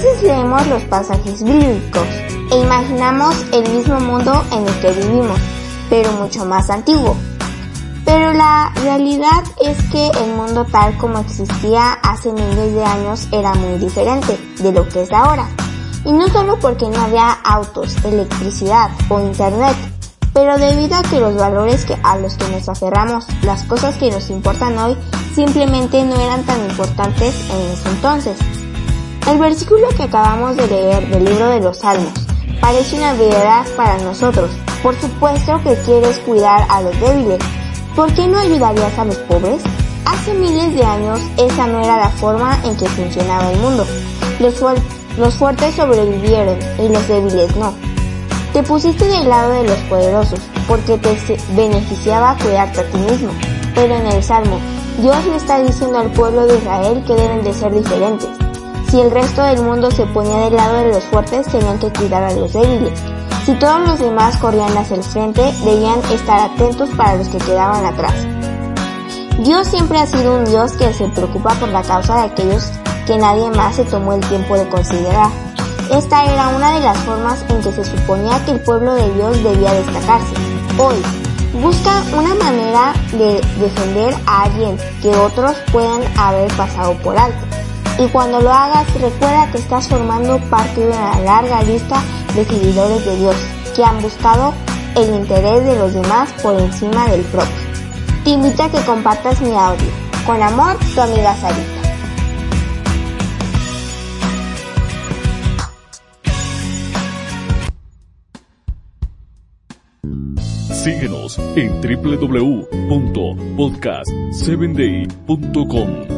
Veces leemos los pasajes bíblicos e imaginamos el mismo mundo en el que vivimos, pero mucho más antiguo. Pero la realidad es que el mundo tal como existía hace miles de años era muy diferente de lo que es ahora. Y no solo porque no había autos, electricidad o internet, pero debido a que los valores que a los que nos aferramos, las cosas que nos importan hoy, simplemente no eran tan importantes en ese entonces. El versículo que acabamos de leer del libro de los Salmos parece una verdad para nosotros. Por supuesto que quieres cuidar a los débiles. ¿Por qué no ayudarías a los pobres? Hace miles de años esa no era la forma en que funcionaba el mundo. Los, los fuertes sobrevivieron y los débiles no. Te pusiste del lado de los poderosos porque te beneficiaba cuidarte a ti mismo. Pero en el Salmo, Dios le está diciendo al pueblo de Israel que deben de ser diferentes. Si el resto del mundo se ponía del lado de los fuertes, tenían que cuidar a los débiles. Si todos los demás corrían hacia el frente, debían estar atentos para los que quedaban atrás. Dios siempre ha sido un Dios que se preocupa por la causa de aquellos que nadie más se tomó el tiempo de considerar. Esta era una de las formas en que se suponía que el pueblo de Dios debía destacarse. Hoy, busca una manera de defender a alguien que otros puedan haber pasado por alto. Y cuando lo hagas, recuerda que estás formando parte de una larga lista de seguidores de Dios que han buscado el interés de los demás por encima del propio. Te invito a que compartas mi audio. Con amor, tu amiga Sarita. Síguenos en www.podcast7day.com.